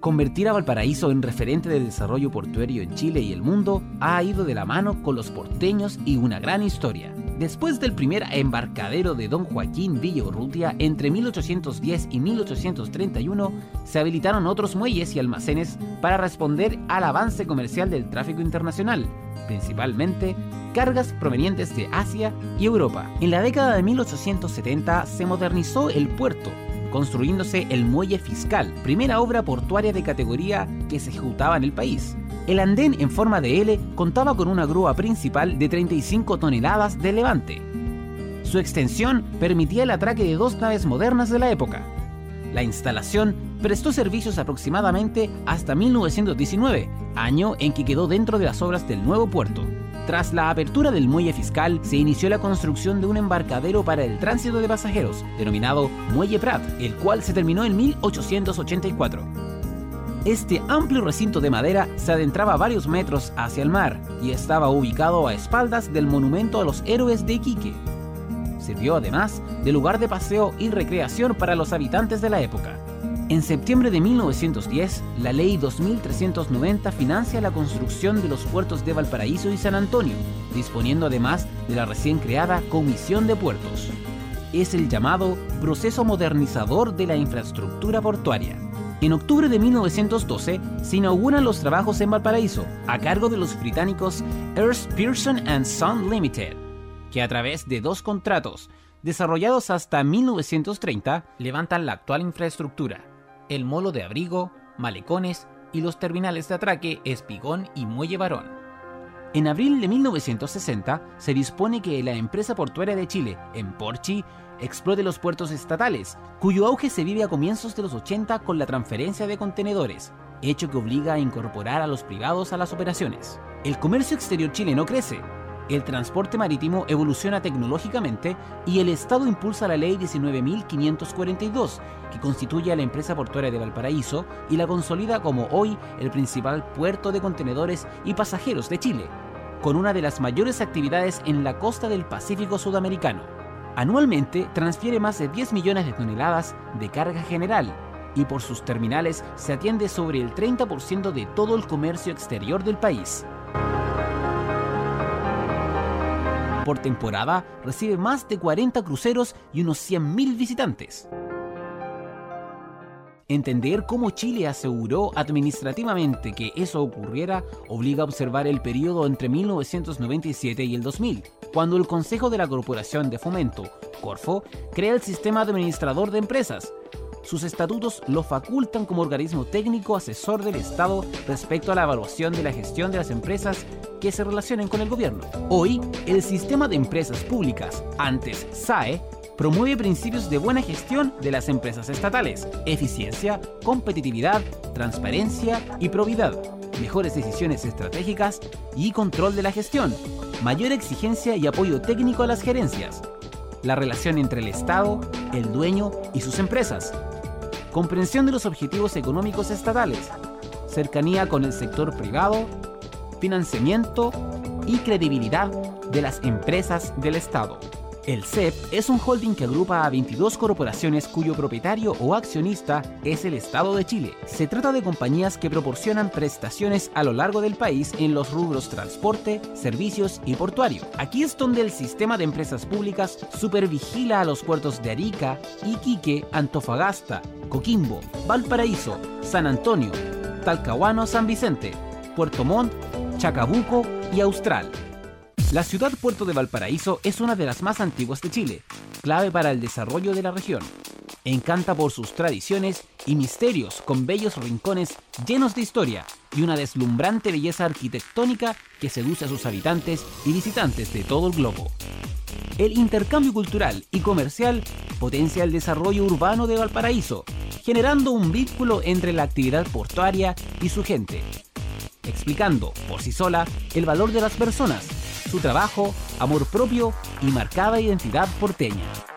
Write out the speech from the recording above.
Convertir a Valparaíso en referente de desarrollo portuario en Chile y el mundo ha ido de la mano con los porteños y una gran historia. Después del primer embarcadero de Don Joaquín Villa Urrutia entre 1810 y 1831, se habilitaron otros muelles y almacenes para responder al avance comercial del tráfico internacional, principalmente cargas provenientes de Asia y Europa. En la década de 1870 se modernizó el puerto, construyéndose el Muelle Fiscal, primera obra portuaria de categoría que se ejecutaba en el país. El andén en forma de L contaba con una grúa principal de 35 toneladas de levante. Su extensión permitía el atraque de dos naves modernas de la época. La instalación prestó servicios aproximadamente hasta 1919, año en que quedó dentro de las obras del nuevo puerto. Tras la apertura del muelle fiscal, se inició la construcción de un embarcadero para el tránsito de pasajeros, denominado Muelle Prat, el cual se terminó en 1884. Este amplio recinto de madera se adentraba varios metros hacia el mar y estaba ubicado a espaldas del monumento a los héroes de Iquique. Sirvió además de lugar de paseo y recreación para los habitantes de la época. En septiembre de 1910, la Ley 2390 financia la construcción de los puertos de Valparaíso y San Antonio, disponiendo además de la recién creada Comisión de Puertos. Es el llamado proceso modernizador de la infraestructura portuaria. En octubre de 1912 se inauguran los trabajos en Valparaíso, a cargo de los británicos Earth Pearson and Son Limited, que a través de dos contratos, desarrollados hasta 1930, levantan la actual infraestructura el molo de abrigo, malecones y los terminales de atraque Espigón y Muelle Barón. En abril de 1960 se dispone que la empresa portuaria de Chile, en Porchi, explote los puertos estatales, cuyo auge se vive a comienzos de los 80 con la transferencia de contenedores, hecho que obliga a incorporar a los privados a las operaciones. El comercio exterior chileno crece, el transporte marítimo evoluciona tecnológicamente y el Estado impulsa la Ley 19.542, que constituye a la empresa portuaria de Valparaíso y la consolida como hoy el principal puerto de contenedores y pasajeros de Chile, con una de las mayores actividades en la costa del Pacífico Sudamericano. Anualmente transfiere más de 10 millones de toneladas de carga general y por sus terminales se atiende sobre el 30% de todo el comercio exterior del país. Por temporada recibe más de 40 cruceros y unos 100.000 visitantes. Entender cómo Chile aseguró administrativamente que eso ocurriera obliga a observar el periodo entre 1997 y el 2000, cuando el Consejo de la Corporación de Fomento, Corfo, crea el Sistema Administrador de Empresas, sus estatutos lo facultan como organismo técnico asesor del Estado respecto a la evaluación de la gestión de las empresas que se relacionen con el gobierno. Hoy, el sistema de empresas públicas, antes SAE, promueve principios de buena gestión de las empresas estatales, eficiencia, competitividad, transparencia y probidad, mejores decisiones estratégicas y control de la gestión, mayor exigencia y apoyo técnico a las gerencias, la relación entre el Estado, el dueño y sus empresas, comprensión de los objetivos económicos estatales, cercanía con el sector privado, financiamiento y credibilidad de las empresas del Estado. El CEP es un holding que agrupa a 22 corporaciones cuyo propietario o accionista es el Estado de Chile. Se trata de compañías que proporcionan prestaciones a lo largo del país en los rubros transporte, servicios y portuario. Aquí es donde el sistema de empresas públicas supervigila a los puertos de Arica, Iquique, Antofagasta, Coquimbo, Valparaíso, San Antonio, Talcahuano, San Vicente, Puerto Montt, Chacabuco y Austral. La ciudad puerto de Valparaíso es una de las más antiguas de Chile, clave para el desarrollo de la región. Encanta por sus tradiciones y misterios con bellos rincones llenos de historia y una deslumbrante belleza arquitectónica que seduce a sus habitantes y visitantes de todo el globo. El intercambio cultural y comercial potencia el desarrollo urbano de Valparaíso, generando un vínculo entre la actividad portuaria y su gente, explicando por sí sola el valor de las personas su trabajo, amor propio y marcada identidad porteña.